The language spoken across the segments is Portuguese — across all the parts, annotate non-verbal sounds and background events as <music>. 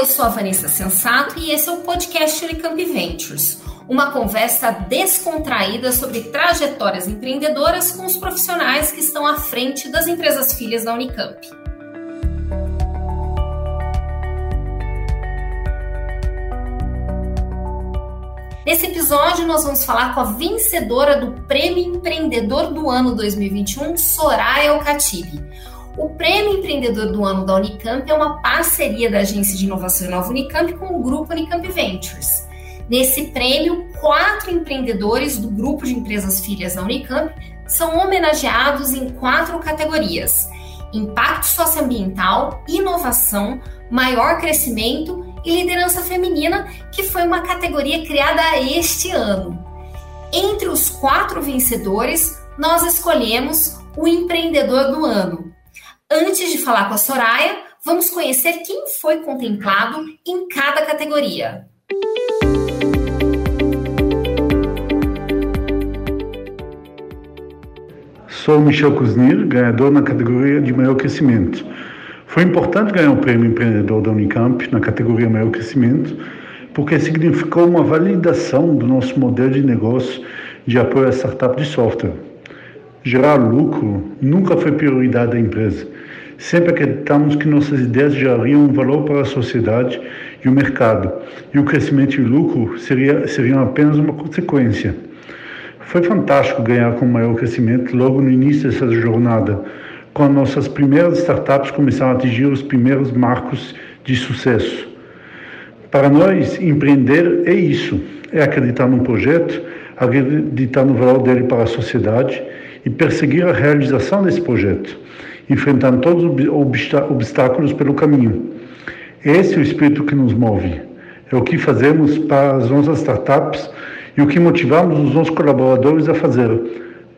eu sou a Vanessa Sensato e esse é o podcast Unicamp Ventures, uma conversa descontraída sobre trajetórias empreendedoras com os profissionais que estão à frente das empresas filhas da Unicamp. Nesse episódio, nós vamos falar com a vencedora do Prêmio Empreendedor do Ano 2021, Soraya Alcatibe. O Prêmio Empreendedor do Ano da Unicamp é uma parceria da Agência de Inovação Nova Unicamp com o Grupo Unicamp Ventures. Nesse prêmio, quatro empreendedores do grupo de empresas filhas da Unicamp são homenageados em quatro categorias: impacto socioambiental, inovação, maior crescimento e liderança feminina, que foi uma categoria criada este ano. Entre os quatro vencedores, nós escolhemos o empreendedor do ano. Antes de falar com a Soraya, vamos conhecer quem foi contemplado em cada categoria. Sou Michel Kuznir, ganhador na categoria de maior crescimento. Foi importante ganhar o prêmio empreendedor da Unicamp na categoria Maior Crescimento, porque significou uma validação do nosso modelo de negócio de apoio a startup de software. Gerar lucro nunca foi prioridade da empresa. Sempre acreditamos que nossas ideias gerariam um valor para a sociedade e o mercado, e o crescimento e o lucro seria, seriam apenas uma consequência. Foi fantástico ganhar com maior crescimento logo no início dessa jornada, quando nossas primeiras startups começaram a atingir os primeiros marcos de sucesso. Para nós, empreender é isso: é acreditar num projeto, acreditar no valor dele para a sociedade e perseguir a realização desse projeto, enfrentando todos os obstáculos pelo caminho. Esse é o espírito que nos move. É o que fazemos para as nossas startups e o que motivamos os nossos colaboradores a fazer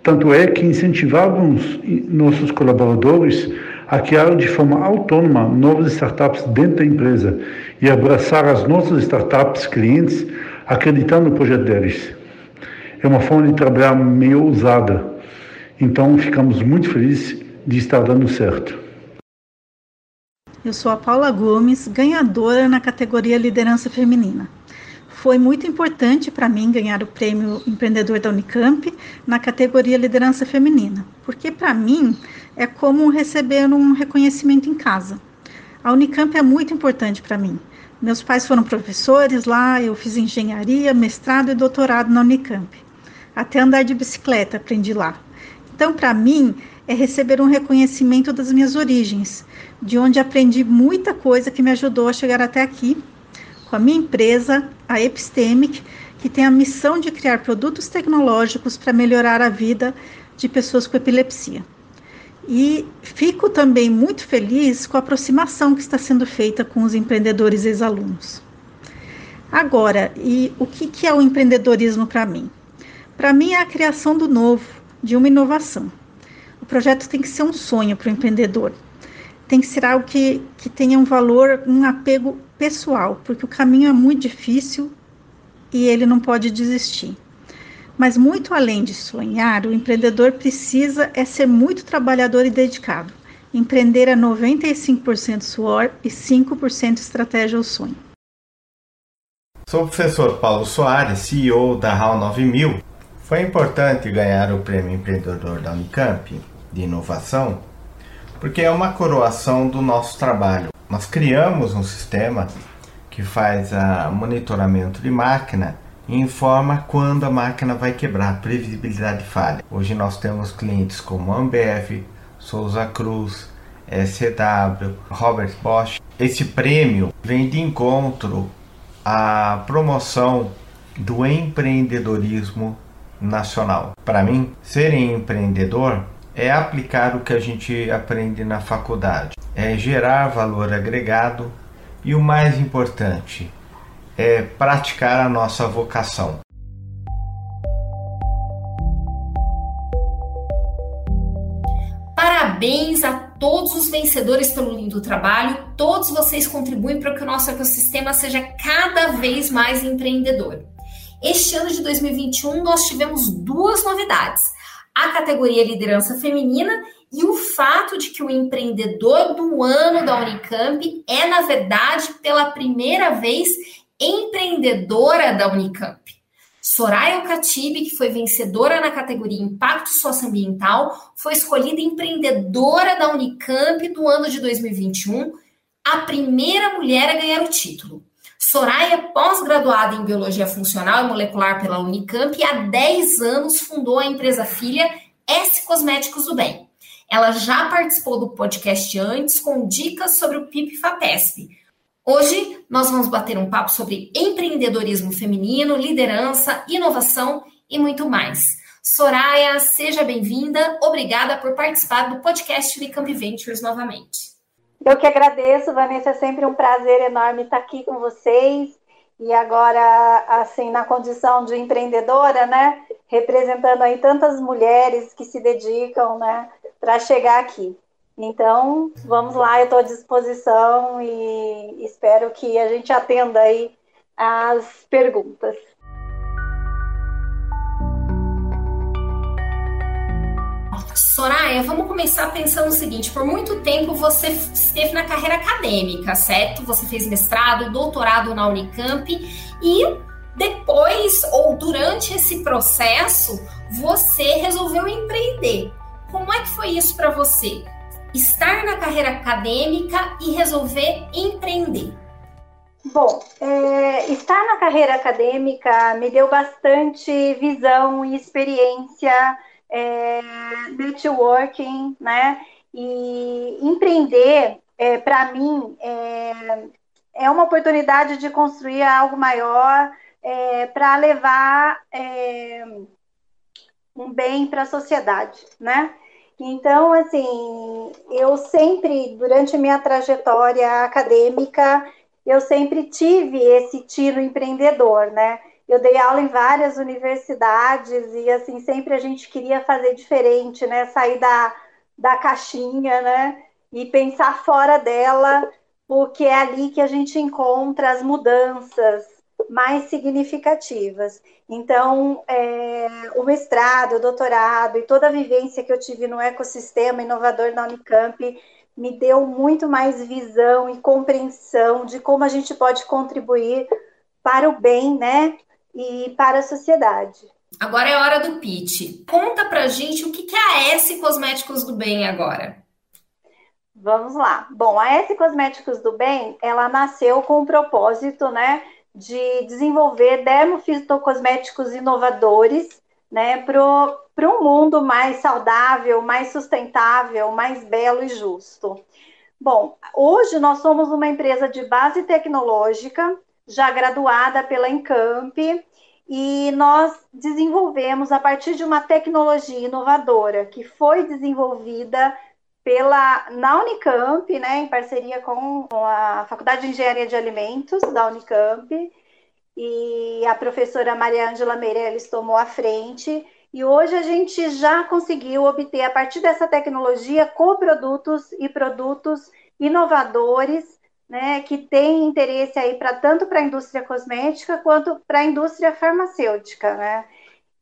tanto é que incentivávamos nossos colaboradores a criar de forma autônoma novas startups dentro da empresa e abraçar as nossas startups clientes acreditando no projeto deles. É uma forma de trabalhar meio ousada, então ficamos muito felizes de estar dando certo. Eu sou a Paula Gomes, ganhadora na categoria Liderança Feminina foi muito importante para mim ganhar o prêmio Empreendedor da Unicamp na categoria Liderança Feminina, porque para mim é como receber um reconhecimento em casa. A Unicamp é muito importante para mim. Meus pais foram professores lá, eu fiz engenharia, mestrado e doutorado na Unicamp. Até andar de bicicleta aprendi lá. Então, para mim, é receber um reconhecimento das minhas origens, de onde aprendi muita coisa que me ajudou a chegar até aqui com a minha empresa, a Epistemic, que tem a missão de criar produtos tecnológicos para melhorar a vida de pessoas com epilepsia. E fico também muito feliz com a aproximação que está sendo feita com os empreendedores ex-alunos. Agora, e o que, que é o empreendedorismo para mim? Para mim é a criação do novo, de uma inovação. O projeto tem que ser um sonho para o empreendedor. Tem que ser algo que, que tenha um valor, um apego pessoal, porque o caminho é muito difícil e ele não pode desistir. Mas muito além de sonhar, o empreendedor precisa é ser muito trabalhador e dedicado. Empreender é 95% suor e 5% estratégia ou sonho. Sou o professor Paulo Soares, CEO da HAL 9000. Foi importante ganhar o Prêmio Empreendedor da Unicamp de Inovação, porque é uma coroação do nosso trabalho nós criamos um sistema que faz a monitoramento de máquina e informa quando a máquina vai quebrar, previsibilidade de falha. Hoje nós temos clientes como Ambev, Souza Cruz, SCW, Robert Bosch. Esse prêmio vem de encontro à promoção do empreendedorismo nacional. Para mim, ser empreendedor é aplicar o que a gente aprende na faculdade, é gerar valor agregado e o mais importante é praticar a nossa vocação. Parabéns a todos os vencedores pelo lindo trabalho. Todos vocês contribuem para que o nosso ecossistema seja cada vez mais empreendedor. Este ano de 2021 nós tivemos duas novidades. a categoria liderança feminina e o fato de que o empreendedor do ano da Unicamp é, na verdade, pela primeira vez, empreendedora da Unicamp. Soraya Alcatibe, que foi vencedora na categoria Impacto Socioambiental, foi escolhida empreendedora da Unicamp do ano de 2021, a primeira mulher a ganhar o título. Soraya, pós-graduada em Biologia Funcional e Molecular pela Unicamp, e há 10 anos fundou a empresa filha S Cosméticos do Bem. Ela já participou do podcast antes com dicas sobre o PIP-FAPESP, Hoje nós vamos bater um papo sobre empreendedorismo feminino, liderança, inovação e muito mais. Soraya, seja bem-vinda. Obrigada por participar do podcast Unicamp Ventures novamente. Eu que agradeço, Vanessa. É sempre um prazer enorme estar aqui com vocês. E agora, assim, na condição de empreendedora, né? Representando aí tantas mulheres que se dedicam, né? Para chegar aqui. Então, vamos lá, eu estou à disposição e espero que a gente atenda aí as perguntas. Soraya, vamos começar pensando o seguinte: por muito tempo você esteve na carreira acadêmica, certo? Você fez mestrado, doutorado na Unicamp e depois ou durante esse processo você resolveu empreender. Como é que foi isso para você? estar na carreira acadêmica e resolver empreender? Bom, é, estar na carreira acadêmica me deu bastante visão e experiência, é, networking, né? E empreender, é, para mim, é, é, uma oportunidade de construir algo maior é, para levar é, um bem para a sociedade, né? Então, assim, eu sempre, durante minha trajetória acadêmica, eu sempre tive esse tiro empreendedor, né? Eu dei aula em várias universidades e, assim, sempre a gente queria fazer diferente, né? Sair da, da caixinha, né? E pensar fora dela, porque é ali que a gente encontra as mudanças, mais significativas. Então, é, o mestrado, o doutorado e toda a vivência que eu tive no ecossistema inovador da Unicamp me deu muito mais visão e compreensão de como a gente pode contribuir para o bem, né, e para a sociedade. Agora é hora do pitch. Conta pra gente o que é a S Cosméticos do Bem agora. Vamos lá. Bom, a S Cosméticos do Bem, ela nasceu com o propósito, né, de desenvolver dermofitocosméticos inovadores né, para um mundo mais saudável, mais sustentável, mais belo e justo. Bom, hoje nós somos uma empresa de base tecnológica, já graduada pela Encamp, e nós desenvolvemos a partir de uma tecnologia inovadora que foi desenvolvida pela na Unicamp, né, em parceria com, a Faculdade de Engenharia de Alimentos da Unicamp, e a professora Maria Ângela Meirelles tomou a frente, e hoje a gente já conseguiu obter, a partir dessa tecnologia, coprodutos e produtos inovadores, né, que têm interesse aí para tanto para a indústria cosmética quanto para a indústria farmacêutica, né?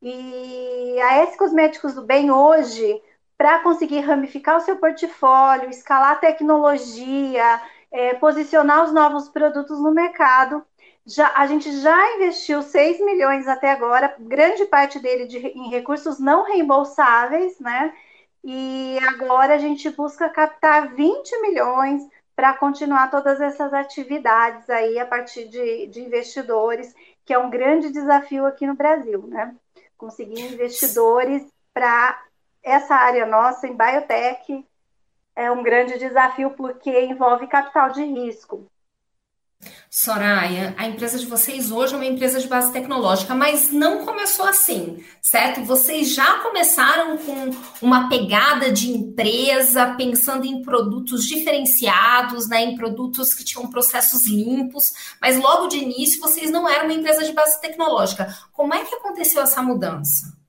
E a S Cosméticos do Bem hoje para conseguir ramificar o seu portfólio, escalar tecnologia, é, posicionar os novos produtos no mercado. Já, a gente já investiu 6 milhões até agora, grande parte dele de, em recursos não reembolsáveis, né? E agora a gente busca captar 20 milhões para continuar todas essas atividades aí a partir de, de investidores, que é um grande desafio aqui no Brasil, né? Conseguir investidores para essa área nossa em biotech é um grande desafio porque envolve capital de risco. Soraya, a empresa de vocês hoje é uma empresa de base tecnológica, mas não começou assim, certo? Vocês já começaram com uma pegada de empresa, pensando em produtos diferenciados, né, em produtos que tinham processos limpos, mas logo de início vocês não eram uma empresa de base tecnológica. Como é que aconteceu essa mudança?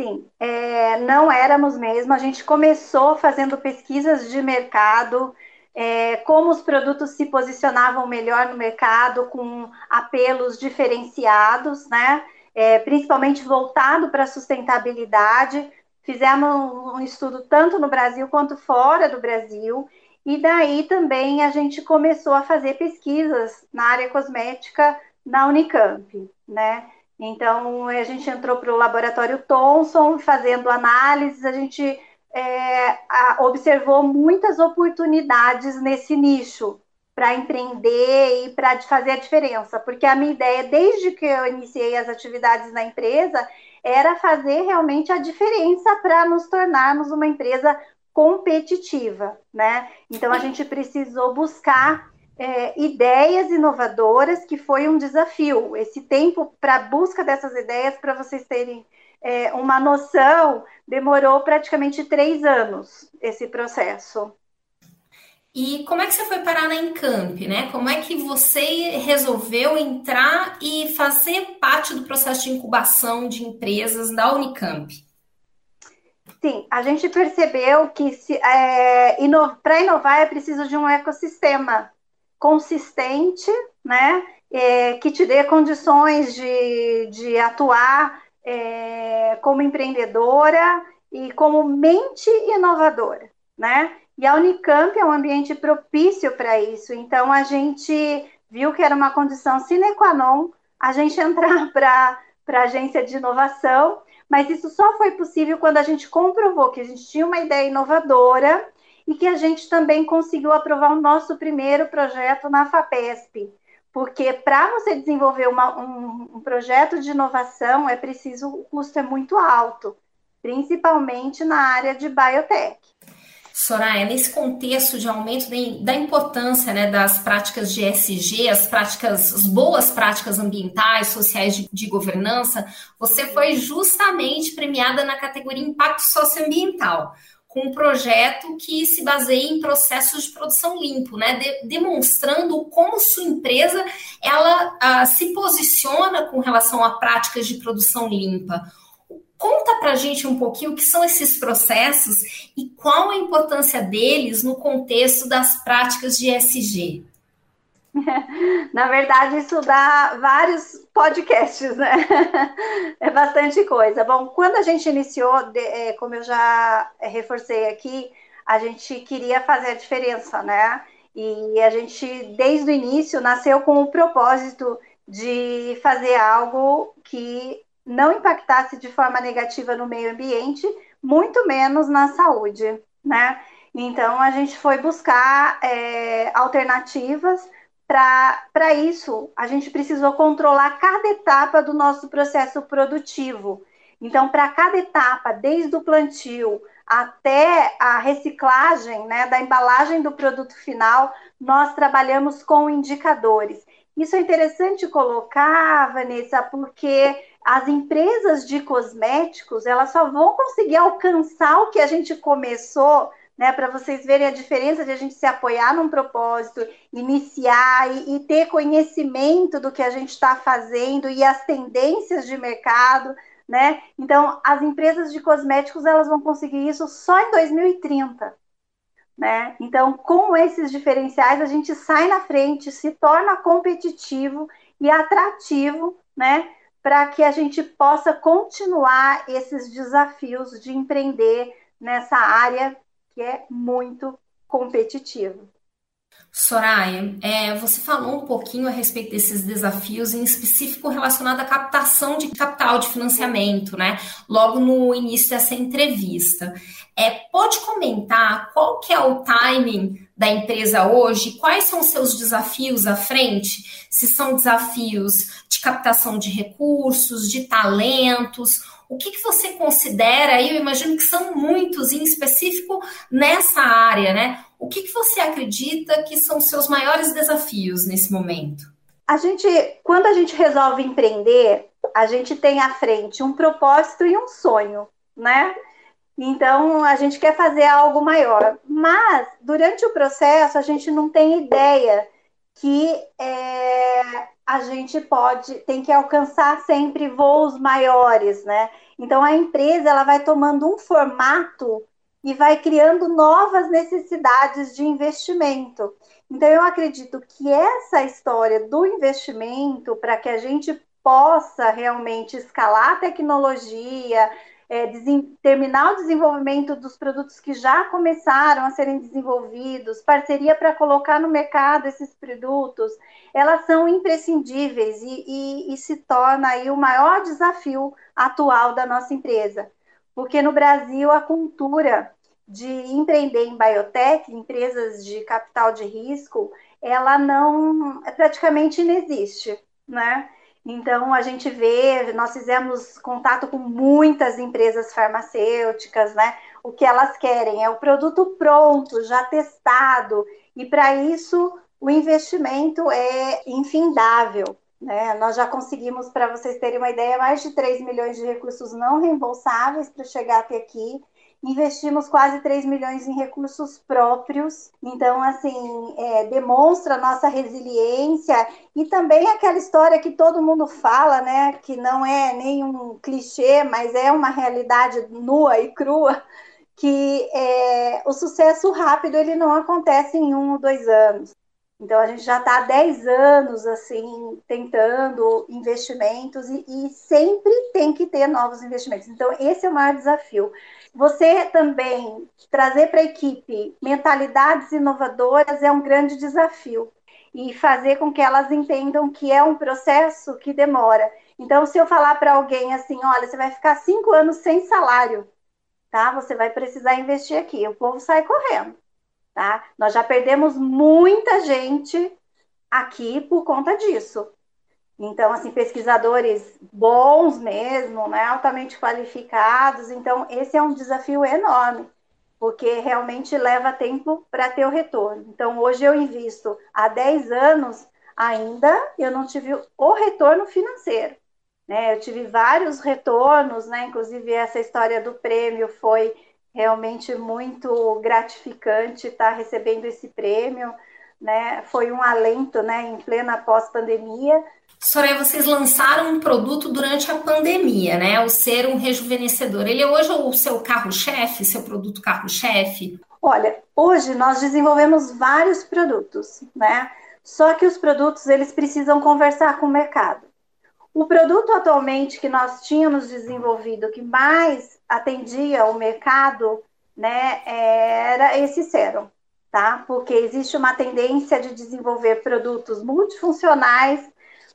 Sim, é, não éramos mesmo. A gente começou fazendo pesquisas de mercado, é, como os produtos se posicionavam melhor no mercado, com apelos diferenciados, né? É, principalmente voltado para a sustentabilidade, fizemos um estudo tanto no Brasil quanto fora do Brasil, e daí também a gente começou a fazer pesquisas na área cosmética na Unicamp, né? Então a gente entrou para o laboratório Thomson, fazendo análises, a gente é, observou muitas oportunidades nesse nicho para empreender e para fazer a diferença, porque a minha ideia, desde que eu iniciei as atividades na empresa, era fazer realmente a diferença para nos tornarmos uma empresa competitiva, né? Então a gente precisou buscar é, ideias inovadoras, que foi um desafio. Esse tempo para busca dessas ideias, para vocês terem é, uma noção, demorou praticamente três anos esse processo. E como é que você foi parar na Encamp, né? Como é que você resolveu entrar e fazer parte do processo de incubação de empresas da Unicamp? Sim, a gente percebeu que é, ino para inovar é preciso de um ecossistema consistente, né? É, que te dê condições de, de atuar é, como empreendedora e como mente inovadora, né? E a Unicamp é um ambiente propício para isso. Então, a gente viu que era uma condição sine qua non a gente <laughs> entrar para a agência de inovação, mas isso só foi possível quando a gente comprovou que a gente tinha uma ideia inovadora e que a gente também conseguiu aprovar o nosso primeiro projeto na FAPESP. Porque para você desenvolver uma, um, um projeto de inovação é preciso, o custo é muito alto, principalmente na área de biotech. Soraya, nesse contexto de aumento da importância né, das práticas de ESG, as práticas, as boas práticas ambientais, sociais de, de governança, você foi justamente premiada na categoria Impacto Socioambiental com um projeto que se baseia em processos de produção limpo, né? De, demonstrando como sua empresa ela ah, se posiciona com relação a práticas de produção limpa. Conta para a gente um pouquinho o que são esses processos e qual a importância deles no contexto das práticas de ESG. <laughs> Na verdade, isso dá vários podcasts, né? <laughs> É bastante coisa. Bom, quando a gente iniciou, é, como eu já reforcei aqui, a gente queria fazer a diferença, né? E a gente, desde o início, nasceu com o propósito de fazer algo que não impactasse de forma negativa no meio ambiente, muito menos na saúde, né? Então a gente foi buscar é, alternativas para isso. A gente precisou controlar cada etapa do nosso processo produtivo. Então, para cada etapa, desde o plantio até a reciclagem né, da embalagem do produto final, nós trabalhamos com indicadores. Isso é interessante colocar, Vanessa, porque as empresas de cosméticos elas só vão conseguir alcançar o que a gente começou, né? Para vocês verem a diferença de a gente se apoiar num propósito, iniciar e, e ter conhecimento do que a gente está fazendo e as tendências de mercado, né? Então, as empresas de cosméticos elas vão conseguir isso só em 2030. Né? Então, com esses diferenciais, a gente sai na frente, se torna competitivo e atrativo, né? Para que a gente possa continuar esses desafios de empreender nessa área que é muito competitiva. Soraya, é, você falou um pouquinho a respeito desses desafios, em específico relacionado à captação de capital de financiamento, né? Logo no início dessa entrevista. É, pode comentar qual que é o timing da empresa hoje? Quais são os seus desafios à frente? Se são desafios de captação de recursos, de talentos, o que, que você considera, eu imagino que são muitos, em específico nessa área, né? O que, que você acredita que são seus maiores desafios nesse momento? A gente, quando a gente resolve empreender, a gente tem à frente um propósito e um sonho, né? Então a gente quer fazer algo maior, mas durante o processo a gente não tem ideia que é, a gente pode tem que alcançar sempre voos maiores, né? Então a empresa ela vai tomando um formato e vai criando novas necessidades de investimento. Então, eu acredito que essa história do investimento, para que a gente possa realmente escalar a tecnologia, é, terminar o desenvolvimento dos produtos que já começaram a serem desenvolvidos, parceria para colocar no mercado esses produtos, elas são imprescindíveis e, e, e se torna aí o maior desafio atual da nossa empresa. Porque no Brasil a cultura de empreender em biotech, empresas de capital de risco, ela não praticamente inexiste, né? Então, a gente vê, nós fizemos contato com muitas empresas farmacêuticas, né? O que elas querem é o produto pronto, já testado, e para isso o investimento é infindável. Né? Nós já conseguimos, para vocês terem uma ideia, mais de 3 milhões de recursos não reembolsáveis para chegar até aqui investimos quase 3 milhões em recursos próprios, então, assim, é, demonstra nossa resiliência e também aquela história que todo mundo fala, né, que não é nenhum clichê, mas é uma realidade nua e crua, que é, o sucesso rápido ele não acontece em um ou dois anos. Então, a gente já está há 10 anos, assim, tentando investimentos e, e sempre tem que ter novos investimentos. Então, esse é o maior desafio você também trazer para a equipe mentalidades inovadoras é um grande desafio e fazer com que elas entendam que é um processo que demora. Então, se eu falar para alguém assim, olha, você vai ficar cinco anos sem salário, tá? Você vai precisar investir aqui. O povo sai correndo, tá? Nós já perdemos muita gente aqui por conta disso. Então, assim, pesquisadores bons mesmo, né, altamente qualificados. Então, esse é um desafio enorme, porque realmente leva tempo para ter o retorno. Então, hoje eu invisto há 10 anos, ainda eu não tive o retorno financeiro. Né? Eu tive vários retornos, né? inclusive essa história do prêmio foi realmente muito gratificante estar recebendo esse prêmio. Né? Foi um alento né? em plena pós-pandemia, Soraya, vocês lançaram um produto durante a pandemia, né? O ser um rejuvenescedor. Ele é hoje o seu carro-chefe, seu produto carro-chefe? Olha, hoje nós desenvolvemos vários produtos, né? Só que os produtos eles precisam conversar com o mercado. O produto atualmente que nós tínhamos desenvolvido que mais atendia o mercado, né, era esse sérum, tá? Porque existe uma tendência de desenvolver produtos multifuncionais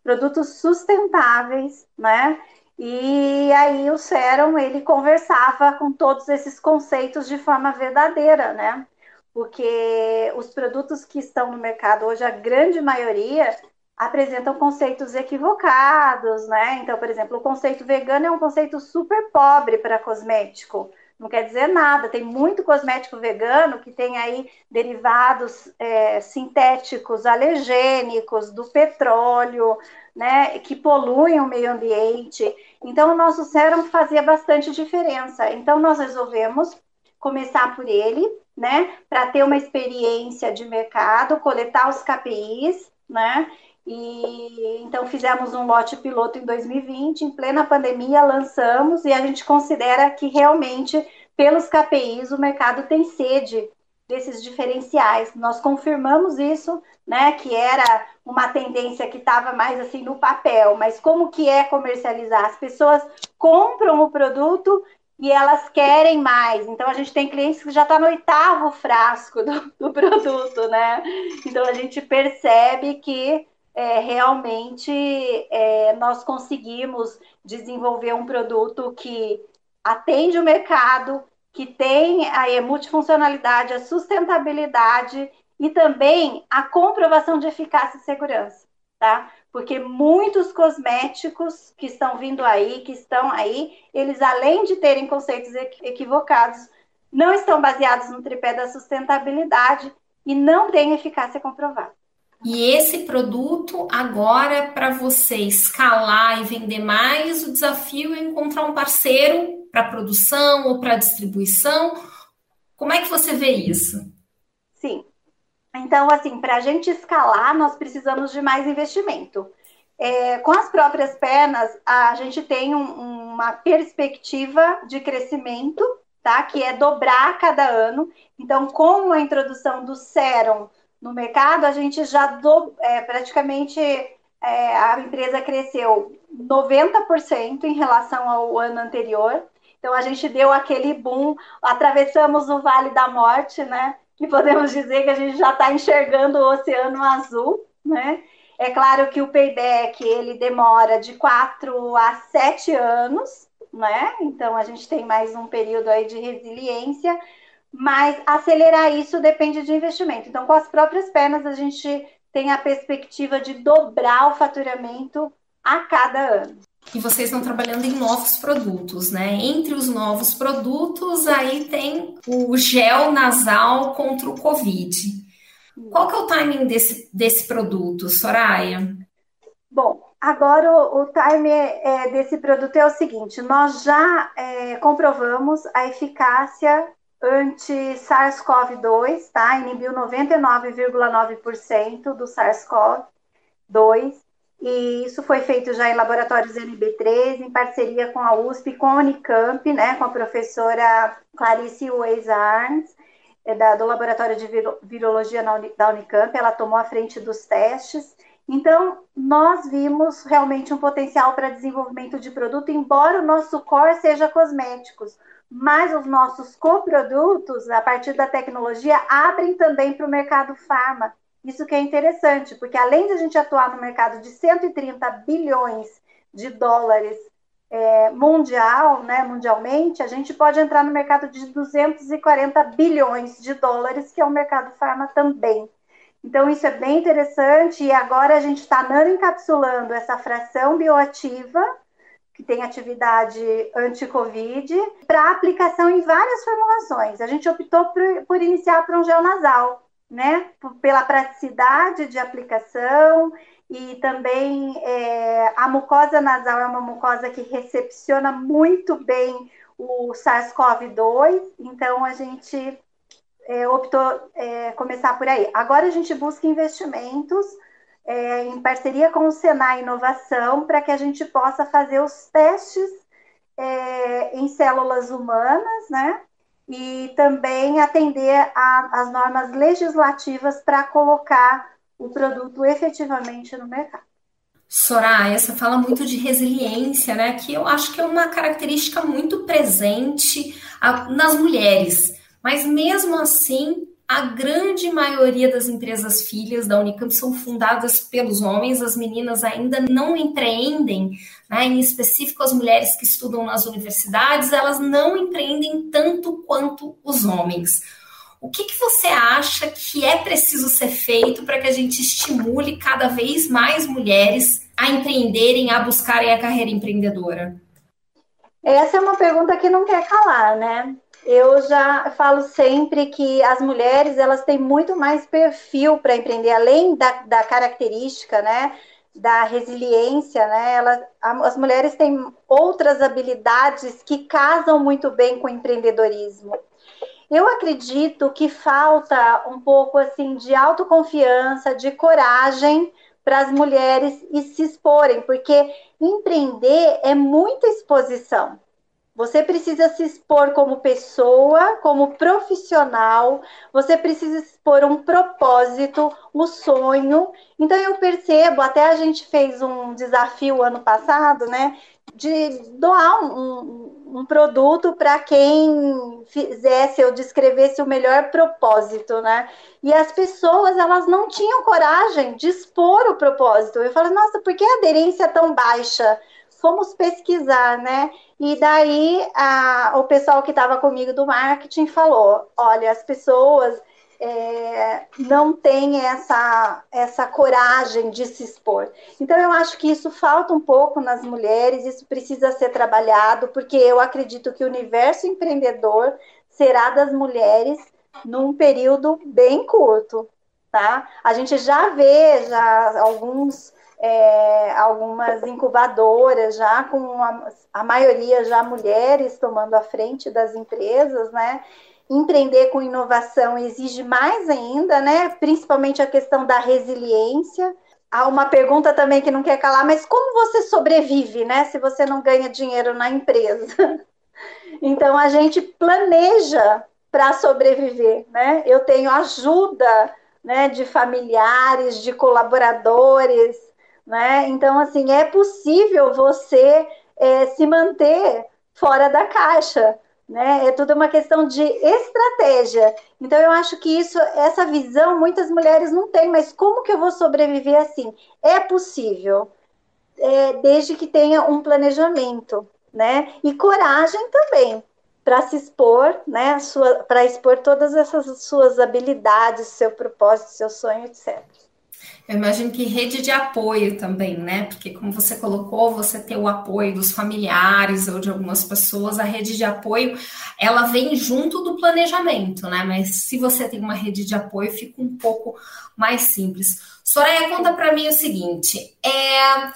produtos sustentáveis, né? E aí o Serum, ele conversava com todos esses conceitos de forma verdadeira, né? Porque os produtos que estão no mercado hoje, a grande maioria, apresentam conceitos equivocados, né? Então, por exemplo, o conceito vegano é um conceito super pobre para cosmético não quer dizer nada. Tem muito cosmético vegano que tem aí derivados é, sintéticos, alergênicos, do petróleo, né, que poluem o meio ambiente. Então, o nosso sérum fazia bastante diferença. Então, nós resolvemos começar por ele, né, para ter uma experiência de mercado, coletar os KPIs, né, e então fizemos um lote piloto em 2020, em plena pandemia lançamos e a gente considera que realmente pelos KPIs o mercado tem sede desses diferenciais. Nós confirmamos isso, né, que era uma tendência que estava mais assim no papel, mas como que é comercializar? As pessoas compram o produto e elas querem mais. Então a gente tem clientes que já está no oitavo frasco do, do produto, né? Então a gente percebe que é, realmente é, nós conseguimos desenvolver um produto que atende o mercado, que tem a multifuncionalidade, a sustentabilidade e também a comprovação de eficácia e segurança, tá? Porque muitos cosméticos que estão vindo aí, que estão aí, eles além de terem conceitos equivocados, não estão baseados no tripé da sustentabilidade e não têm eficácia comprovada. E esse produto, agora, para você escalar e vender mais, o desafio é encontrar um parceiro para produção ou para distribuição. Como é que você vê isso? Sim. Então, assim, para a gente escalar, nós precisamos de mais investimento. É, com as próprias pernas, a gente tem um, uma perspectiva de crescimento, tá? Que é dobrar cada ano. Então, com a introdução do Serum no mercado, a gente já do, é, praticamente é, a empresa cresceu 90% em relação ao ano anterior. Então a gente deu aquele boom, atravessamos o Vale da Morte, né? Que podemos dizer que a gente já está enxergando o Oceano Azul, né? É claro que o payback ele demora de 4 a 7 anos, né? Então a gente tem mais um período aí de resiliência, mas acelerar isso depende de investimento. Então, com as próprias pernas, a gente tem a perspectiva de dobrar o faturamento a cada ano. E vocês estão trabalhando em novos produtos, né? Entre os novos produtos, aí tem o gel nasal contra o Covid. Qual que é o timing desse, desse produto, Soraya? Bom, agora o, o time é, desse produto é o seguinte: nós já é, comprovamos a eficácia anti-SARS-CoV-2, tá? Inibiu 99,9% do SARS-CoV-2. E isso foi feito já em laboratórios NB3, em parceria com a USP, com a Unicamp, né, com a professora Clarice Weiss Arns, é do Laboratório de Virologia da Unicamp. Ela tomou a frente dos testes. Então, nós vimos realmente um potencial para desenvolvimento de produto, embora o nosso core seja cosméticos mas os nossos coprodutos, a partir da tecnologia, abrem também para o mercado farma. Isso que é interessante, porque além de a gente atuar no mercado de 130 bilhões de dólares é, mundial, né, mundialmente, a gente pode entrar no mercado de 240 bilhões de dólares, que é o mercado farma também. Então, isso é bem interessante, e agora a gente está nanoencapsulando essa fração bioativa que tem atividade anti-Covid, para aplicação em várias formulações. A gente optou por, por iniciar para um gel nasal, né? Pela praticidade de aplicação e também é, a mucosa nasal é uma mucosa que recepciona muito bem o SARS-CoV-2, então a gente é, optou é, começar por aí. Agora a gente busca investimentos é, em parceria com o Senai Inovação, para que a gente possa fazer os testes é, em células humanas, né? E também atender às normas legislativas para colocar o produto efetivamente no mercado. Soraya, você fala muito de resiliência, né? Que eu acho que é uma característica muito presente nas mulheres. Mas mesmo assim, a grande maioria das empresas filhas da Unicamp são fundadas pelos homens, as meninas ainda não empreendem, né? em específico as mulheres que estudam nas universidades, elas não empreendem tanto quanto os homens. O que, que você acha que é preciso ser feito para que a gente estimule cada vez mais mulheres a empreenderem, a buscarem a carreira empreendedora? Essa é uma pergunta que não quer calar, né? Eu já falo sempre que as mulheres elas têm muito mais perfil para empreender, além da, da característica, né? Da resiliência, né? Elas, as mulheres têm outras habilidades que casam muito bem com o empreendedorismo. Eu acredito que falta um pouco assim de autoconfiança, de coragem para as mulheres e se exporem, porque empreender é muita exposição. Você precisa se expor como pessoa, como profissional, você precisa expor um propósito, um sonho. Então eu percebo, até a gente fez um desafio ano passado, né? De doar um, um produto para quem fizesse ou descrevesse o melhor propósito, né? E as pessoas, elas não tinham coragem de expor o propósito. Eu falo, nossa, por que a aderência é tão baixa? Fomos pesquisar, né? E daí a, o pessoal que estava comigo do marketing falou: olha, as pessoas é, não têm essa, essa coragem de se expor. Então, eu acho que isso falta um pouco nas mulheres, isso precisa ser trabalhado, porque eu acredito que o universo empreendedor será das mulheres num período bem curto. Tá? A gente já vê já alguns é, algumas incubadoras já com a, maioria já mulheres tomando a frente das empresas, né? Empreender com inovação exige mais ainda, né? Principalmente a questão da resiliência. Há uma pergunta também que não quer calar, mas como você sobrevive, né? Se você não ganha dinheiro na empresa. <laughs> então a gente planeja para sobreviver, né? Eu tenho ajuda, né, de familiares, de colaboradores, né? Então, assim, é possível você é, se manter fora da caixa, né? É tudo uma questão de estratégia. Então eu acho que isso, essa visão, muitas mulheres não têm. Mas como que eu vou sobreviver assim? É possível, é, desde que tenha um planejamento, né? E coragem também para se expor, né? Para expor todas essas suas habilidades, seu propósito, seu sonho, etc. Eu imagino que rede de apoio também, né? Porque, como você colocou, você ter o apoio dos familiares ou de algumas pessoas, a rede de apoio ela vem junto do planejamento, né? Mas se você tem uma rede de apoio, fica um pouco mais simples. Soraya, conta para mim o seguinte: é,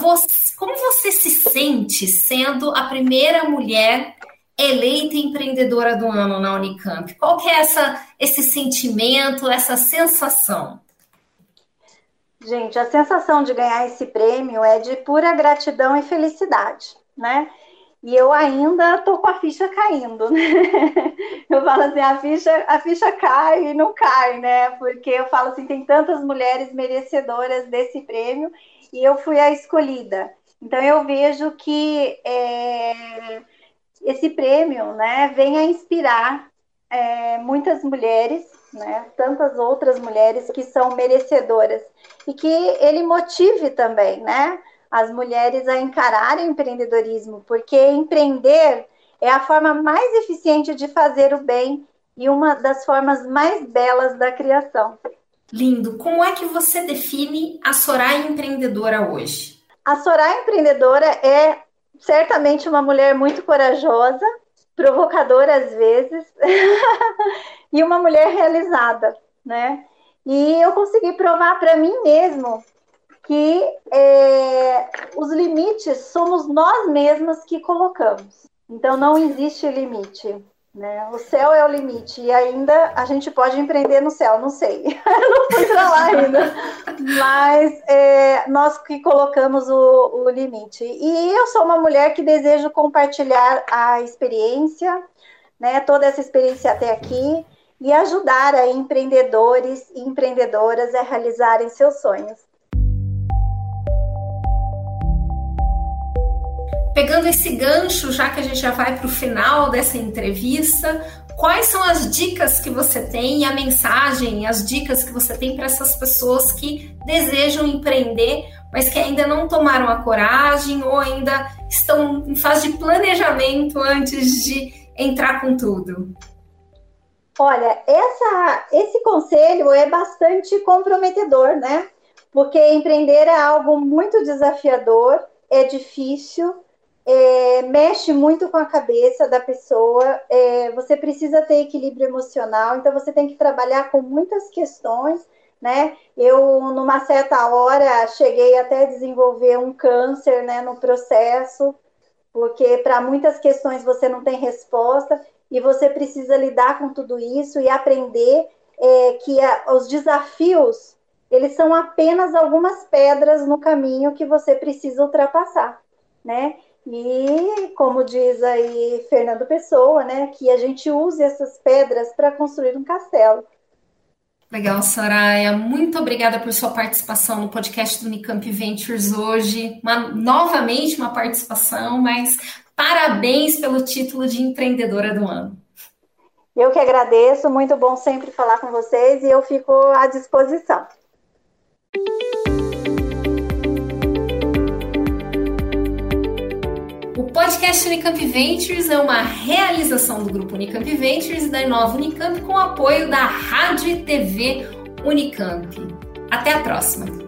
você, como você se sente sendo a primeira mulher eleita empreendedora do ano na Unicamp? Qual que é essa, esse sentimento, essa sensação? Gente, a sensação de ganhar esse prêmio é de pura gratidão e felicidade, né? E eu ainda tô com a ficha caindo, né? <laughs> Eu falo assim, a ficha, a ficha cai e não cai, né? Porque eu falo assim, tem tantas mulheres merecedoras desse prêmio e eu fui a escolhida. Então eu vejo que é, esse prêmio, né, vem a inspirar é, muitas mulheres né? Tantas outras mulheres que são merecedoras e que ele motive também, né? As mulheres a encararem o empreendedorismo, porque empreender é a forma mais eficiente de fazer o bem e uma das formas mais belas da criação. Lindo. Como é que você define a Soraya empreendedora hoje? A Soraya empreendedora é certamente uma mulher muito corajosa, provocadora às vezes, <laughs> e uma mulher realizada, né? E eu consegui provar para mim mesmo que é, os limites somos nós mesmas que colocamos. Então não existe limite. Né? O céu é o limite e ainda a gente pode empreender no céu, não sei, <laughs> não fui para lá ainda, mas é, nós que colocamos o, o limite. E eu sou uma mulher que desejo compartilhar a experiência, né, toda essa experiência até aqui e ajudar a empreendedores e empreendedoras a realizarem seus sonhos. Pegando esse gancho, já que a gente já vai para o final dessa entrevista, quais são as dicas que você tem a mensagem, as dicas que você tem para essas pessoas que desejam empreender, mas que ainda não tomaram a coragem ou ainda estão em fase de planejamento antes de entrar com tudo? Olha, essa, esse conselho é bastante comprometedor, né? Porque empreender é algo muito desafiador, é difícil, é, mexe muito com a cabeça da pessoa, é, você precisa ter equilíbrio emocional, então você tem que trabalhar com muitas questões, né? Eu, numa certa hora, cheguei até a desenvolver um câncer, né, no processo, porque para muitas questões você não tem resposta e você precisa lidar com tudo isso e aprender é, que a, os desafios eles são apenas algumas pedras no caminho que você precisa ultrapassar, né? E, como diz aí Fernando Pessoa, né, que a gente use essas pedras para construir um castelo. Legal, Soraya. Muito obrigada por sua participação no podcast do Unicamp Ventures hoje. Uma, novamente uma participação, mas parabéns pelo título de empreendedora do ano. Eu que agradeço, muito bom sempre falar com vocês e eu fico à disposição. Podcast Unicamp Ventures é uma realização do grupo Unicamp Ventures e da Inova Unicamp com apoio da Rádio e TV Unicamp. Até a próxima!